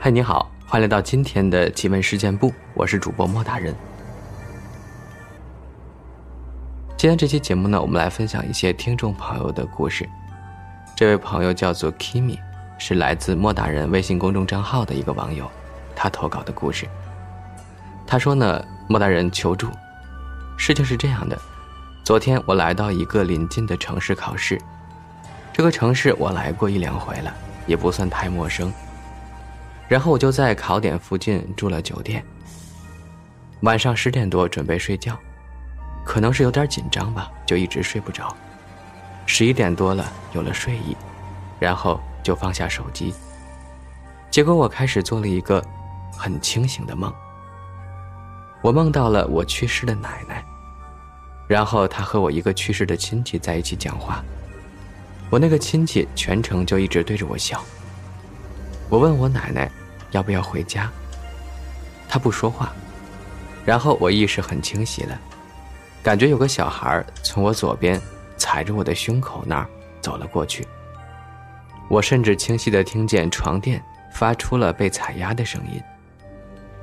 嗨，你好，欢迎来到今天的奇闻事件部，我是主播莫大人。今天这期节目呢，我们来分享一些听众朋友的故事。这位朋友叫做 Kimi，是来自莫大人微信公众账号的一个网友，他投稿的故事。他说呢，莫大人求助。事情是这样的，昨天我来到一个临近的城市考试，这个城市我来过一两回了，也不算太陌生。然后我就在考点附近住了酒店。晚上十点多准备睡觉，可能是有点紧张吧，就一直睡不着。十一点多了，有了睡意，然后就放下手机。结果我开始做了一个很清醒的梦。我梦到了我去世的奶奶，然后他和我一个去世的亲戚在一起讲话。我那个亲戚全程就一直对着我笑。我问我奶奶要不要回家，她不说话。然后我意识很清晰了，感觉有个小孩从我左边。踩着我的胸口那儿走了过去。我甚至清晰地听见床垫发出了被踩压的声音，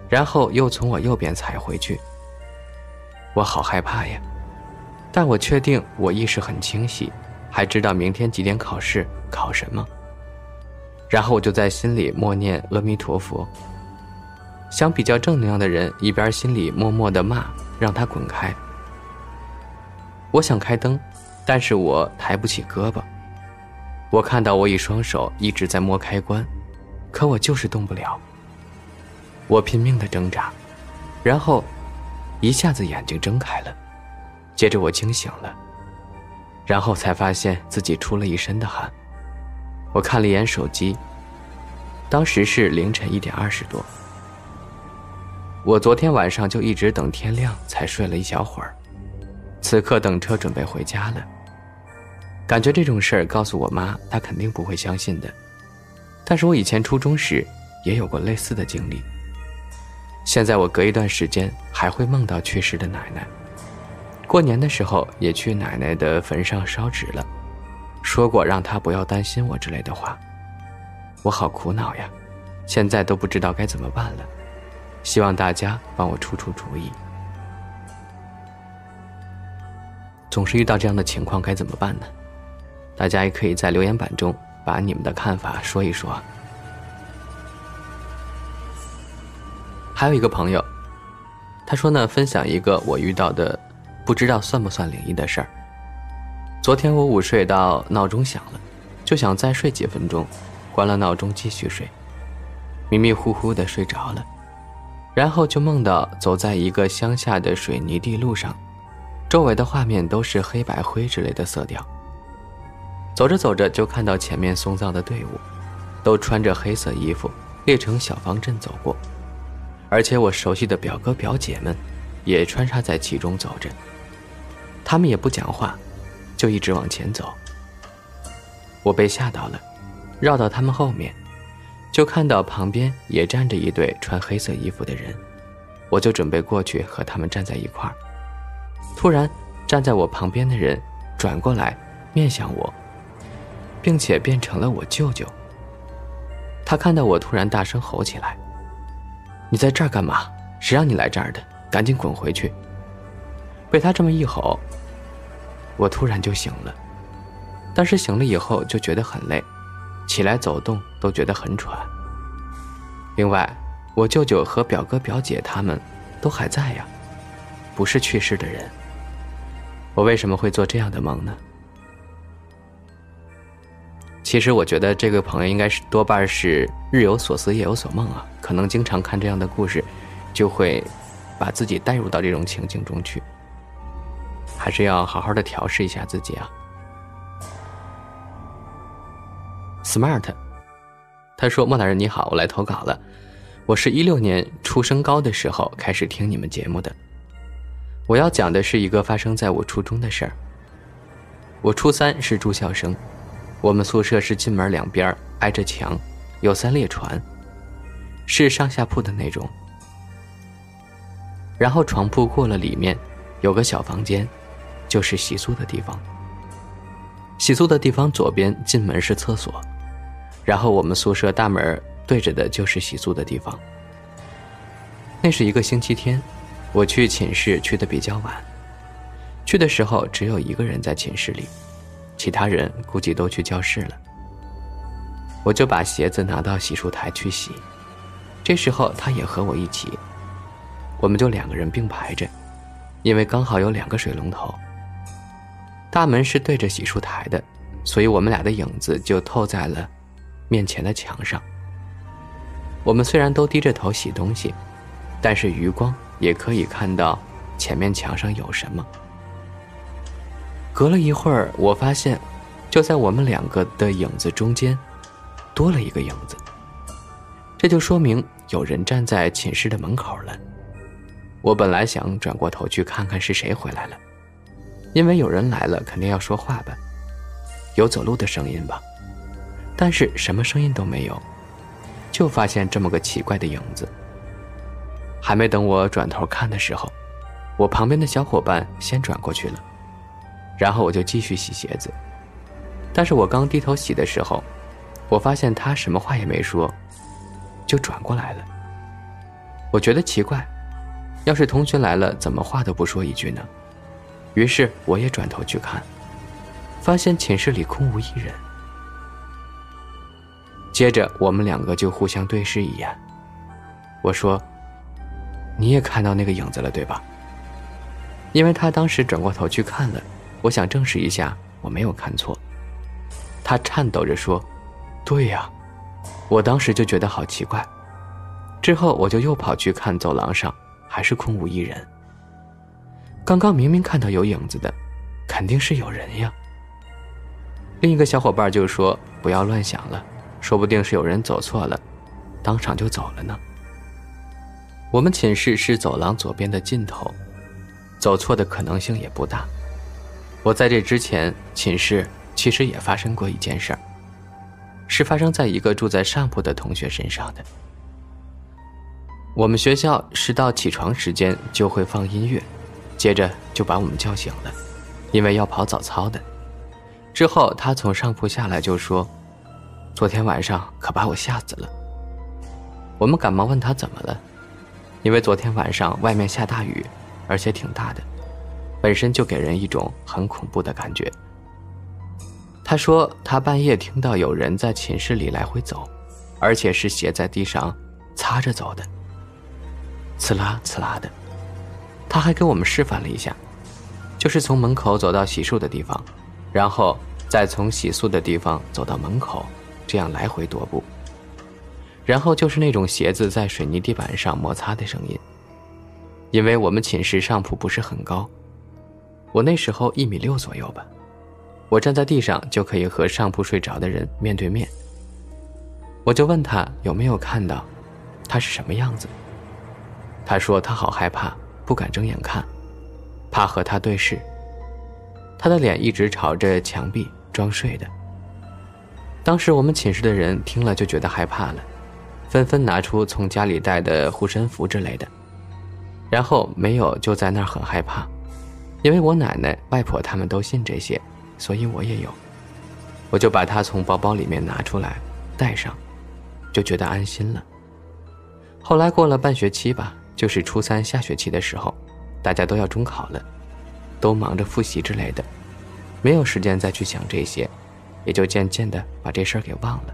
然后又从我右边踩回去。我好害怕呀，但我确定我意识很清晰，还知道明天几点考试，考什么。然后我就在心里默念阿弥陀佛。想比较正能量的人，一边心里默默的骂让他滚开。我想开灯。但是我抬不起胳膊，我看到我一双手一直在摸开关，可我就是动不了。我拼命的挣扎，然后一下子眼睛睁开了，接着我惊醒了，然后才发现自己出了一身的汗。我看了一眼手机，当时是凌晨一点二十多。我昨天晚上就一直等天亮才睡了一小会儿。此刻等车准备回家了，感觉这种事儿告诉我妈，她肯定不会相信的。但是我以前初中时也有过类似的经历。现在我隔一段时间还会梦到去世的奶奶，过年的时候也去奶奶的坟上烧纸了，说过让她不要担心我之类的话。我好苦恼呀，现在都不知道该怎么办了，希望大家帮我出出主意。总是遇到这样的情况，该怎么办呢？大家也可以在留言板中把你们的看法说一说。还有一个朋友，他说呢，分享一个我遇到的，不知道算不算灵异的事儿。昨天我午睡到闹钟响了，就想再睡几分钟，关了闹钟继续睡，迷迷糊糊的睡着了，然后就梦到走在一个乡下的水泥地路上。周围的画面都是黑白灰之类的色调。走着走着，就看到前面送葬的队伍，都穿着黑色衣服，列成小方阵走过，而且我熟悉的表哥表姐们，也穿插在其中走着。他们也不讲话，就一直往前走。我被吓到了，绕到他们后面，就看到旁边也站着一对穿黑色衣服的人，我就准备过去和他们站在一块儿。突然，站在我旁边的人转过来，面向我，并且变成了我舅舅。他看到我，突然大声吼起来：“你在这儿干嘛？谁让你来这儿的？赶紧滚回去！”被他这么一吼，我突然就醒了。但是醒了以后就觉得很累，起来走动都觉得很喘。另外，我舅舅和表哥表姐他们都还在呀，不是去世的人。我为什么会做这样的梦呢？其实我觉得这个朋友应该是多半是日有所思夜有所梦啊，可能经常看这样的故事，就会把自己带入到这种情境中去。还是要好好的调试一下自己啊。Smart，他说：“莫大人你好，我来投稿了。我是一六年初升高的时候开始听你们节目的。”我要讲的是一个发生在我初中的事儿。我初三是住校生，我们宿舍是进门两边挨着墙，有三列床，是上下铺的那种。然后床铺过了里面，有个小房间，就是洗漱的地方。洗漱的地方左边进门是厕所，然后我们宿舍大门对着的就是洗漱的地方。那是一个星期天，我去寝室去的比较晚，去的时候只有一个人在寝室里，其他人估计都去教室了。我就把鞋子拿到洗漱台去洗，这时候他也和我一起，我们就两个人并排着，因为刚好有两个水龙头。大门是对着洗漱台的，所以我们俩的影子就透在了面前的墙上。我们虽然都低着头洗东西，但是余光也可以看到前面墙上有什么。隔了一会儿，我发现就在我们两个的影子中间多了一个影子，这就说明有人站在寝室的门口了。我本来想转过头去看看是谁回来了。因为有人来了，肯定要说话吧，有走路的声音吧，但是什么声音都没有，就发现这么个奇怪的影子。还没等我转头看的时候，我旁边的小伙伴先转过去了，然后我就继续洗鞋子。但是我刚低头洗的时候，我发现他什么话也没说，就转过来了。我觉得奇怪，要是同学来了，怎么话都不说一句呢？于是我也转头去看，发现寝室里空无一人。接着我们两个就互相对视一眼。我说：“你也看到那个影子了，对吧？”因为他当时转过头去看了，我想证实一下我没有看错。他颤抖着说：“对呀。”我当时就觉得好奇怪。之后我就又跑去看走廊上，还是空无一人。刚刚明明看到有影子的，肯定是有人呀。另一个小伙伴就说：“不要乱想了，说不定是有人走错了，当场就走了呢。”我们寝室是走廊左边的尽头，走错的可能性也不大。我在这之前，寝室其实也发生过一件事儿，是发生在一个住在上铺的同学身上的。我们学校是到起床时间就会放音乐。接着就把我们叫醒了，因为要跑早操的。之后他从上铺下来就说：“昨天晚上可把我吓死了。”我们赶忙问他怎么了，因为昨天晚上外面下大雨，而且挺大的，本身就给人一种很恐怖的感觉。他说他半夜听到有人在寝室里来回走，而且是鞋在地上擦着走的，刺啦刺啦的。他还给我们示范了一下，就是从门口走到洗漱的地方，然后再从洗漱的地方走到门口，这样来回踱步。然后就是那种鞋子在水泥地板上摩擦的声音。因为我们寝室上铺不是很高，我那时候一米六左右吧，我站在地上就可以和上铺睡着的人面对面。我就问他有没有看到，他是什么样子。他说他好害怕。不敢睁眼看，怕和他对视。他的脸一直朝着墙壁，装睡的。当时我们寝室的人听了就觉得害怕了，纷纷拿出从家里带的护身符之类的。然后没有就在那儿很害怕，因为我奶奶、外婆他们都信这些，所以我也有。我就把它从包包里面拿出来，带上，就觉得安心了。后来过了半学期吧。就是初三下学期的时候，大家都要中考了，都忙着复习之类的，没有时间再去想这些，也就渐渐的把这事儿给忘了。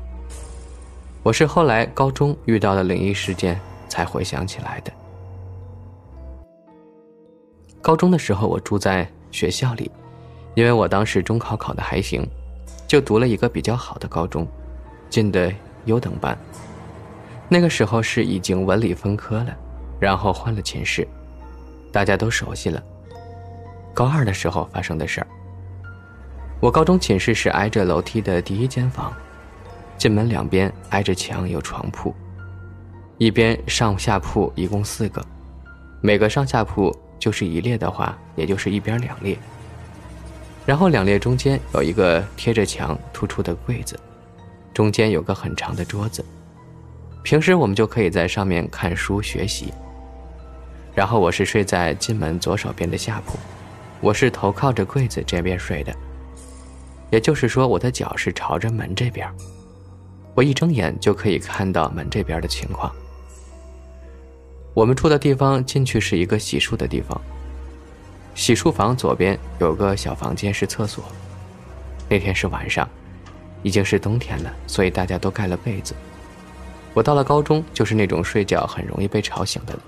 我是后来高中遇到了灵异事件才回想起来的。高中的时候我住在学校里，因为我当时中考考的还行，就读了一个比较好的高中，进的优等班。那个时候是已经文理分科了。然后换了寝室，大家都熟悉了。高二的时候发生的事儿。我高中寝室是挨着楼梯的第一间房，进门两边挨着墙有床铺，一边上下铺一共四个，每个上下铺就是一列的话，也就是一边两列。然后两列中间有一个贴着墙突出的柜子，中间有个很长的桌子，平时我们就可以在上面看书学习。然后我是睡在进门左手边的下铺，我是头靠着柜子这边睡的。也就是说我的脚是朝着门这边。我一睁眼就可以看到门这边的情况。我们住的地方进去是一个洗漱的地方，洗漱房左边有个小房间是厕所。那天是晚上，已经是冬天了，所以大家都盖了被子。我到了高中就是那种睡觉很容易被吵醒的。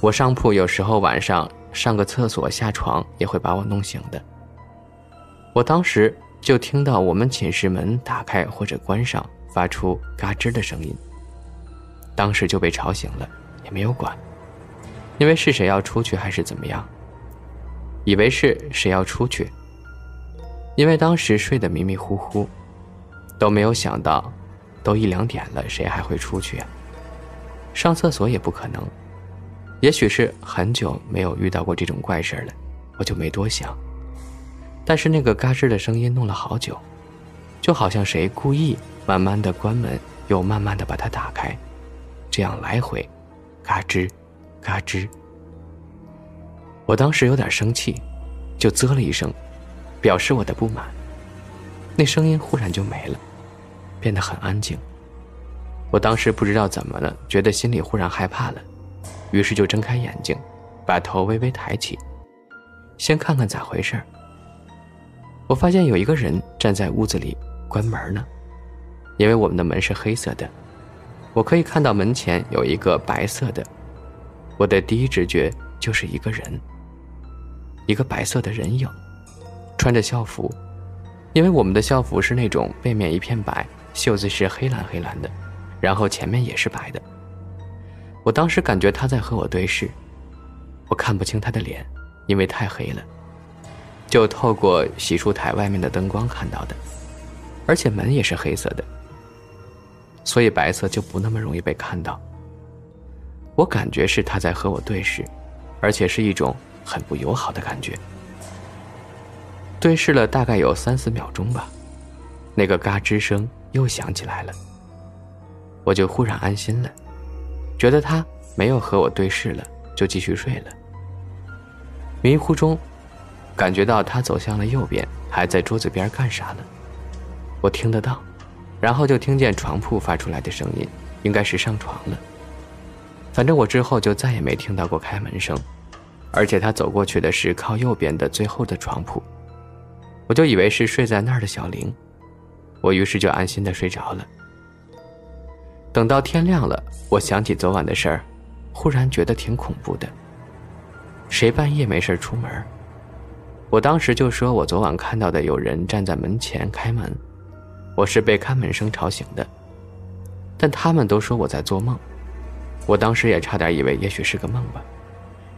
我上铺有时候晚上上个厕所下床也会把我弄醒的。我当时就听到我们寝室门打开或者关上，发出嘎吱的声音。当时就被吵醒了，也没有管，因为是谁要出去还是怎么样，以为是谁要出去。因为当时睡得迷迷糊糊，都没有想到，都一两点了，谁还会出去啊？上厕所也不可能。也许是很久没有遇到过这种怪事了，我就没多想。但是那个嘎吱的声音弄了好久，就好像谁故意慢慢的关门，又慢慢的把它打开，这样来回，嘎吱，嘎吱。我当时有点生气，就啧了一声。表示我的不满。那声音忽然就没了，变得很安静。我当时不知道怎么了，觉得心里忽然害怕了，于是就睁开眼睛，把头微微抬起，先看看咋回事我发现有一个人站在屋子里关门呢，因为我们的门是黑色的，我可以看到门前有一个白色的。我的第一直觉就是一个人，一个白色的人影。穿着校服，因为我们的校服是那种背面一片白，袖子是黑蓝黑蓝的，然后前面也是白的。我当时感觉他在和我对视，我看不清他的脸，因为太黑了，就透过洗漱台外面的灯光看到的，而且门也是黑色的，所以白色就不那么容易被看到。我感觉是他在和我对视，而且是一种很不友好的感觉。对视了大概有三四秒钟吧，那个嘎吱声又响起来了。我就忽然安心了，觉得他没有和我对视了，就继续睡了。迷糊中，感觉到他走向了右边，还在桌子边干啥呢？我听得到，然后就听见床铺发出来的声音，应该是上床了。反正我之后就再也没听到过开门声，而且他走过去的是靠右边的最后的床铺。我就以为是睡在那儿的小玲，我于是就安心的睡着了。等到天亮了，我想起昨晚的事儿，忽然觉得挺恐怖的。谁半夜没事儿出门？我当时就说我昨晚看到的有人站在门前开门，我是被开门声吵醒的。但他们都说我在做梦，我当时也差点以为也许是个梦吧。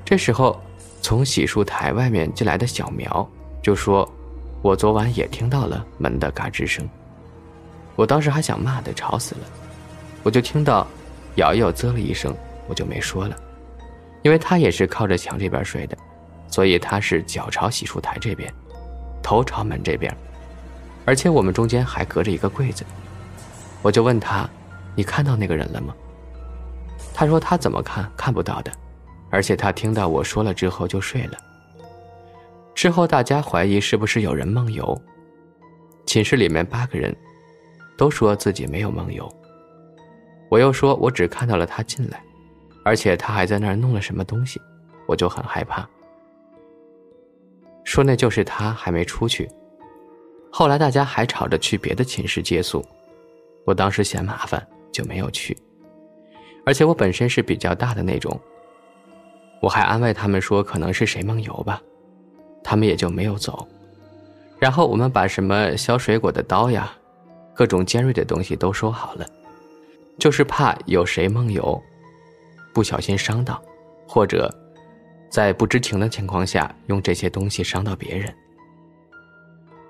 这时候，从洗漱台外面进来的小苗就说。我昨晚也听到了门的嘎吱声，我当时还想骂的，吵死了。我就听到瑶瑶啧了一声，我就没说了，因为她也是靠着墙这边睡的，所以她是脚朝洗漱台这边，头朝门这边，而且我们中间还隔着一个柜子。我就问他：“你看到那个人了吗？”他说：“他怎么看看不到的，而且他听到我说了之后就睡了。”事后大家怀疑是不是有人梦游，寝室里面八个人，都说自己没有梦游。我又说我只看到了他进来，而且他还在那儿弄了什么东西，我就很害怕。说那就是他还没出去。后来大家还吵着去别的寝室借宿，我当时嫌麻烦就没有去，而且我本身是比较大的那种，我还安慰他们说可能是谁梦游吧。他们也就没有走，然后我们把什么削水果的刀呀，各种尖锐的东西都收好了，就是怕有谁梦游，不小心伤到，或者在不知情的情况下用这些东西伤到别人。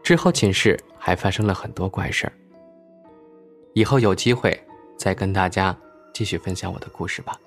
之后寝室还发生了很多怪事儿，以后有机会再跟大家继续分享我的故事吧。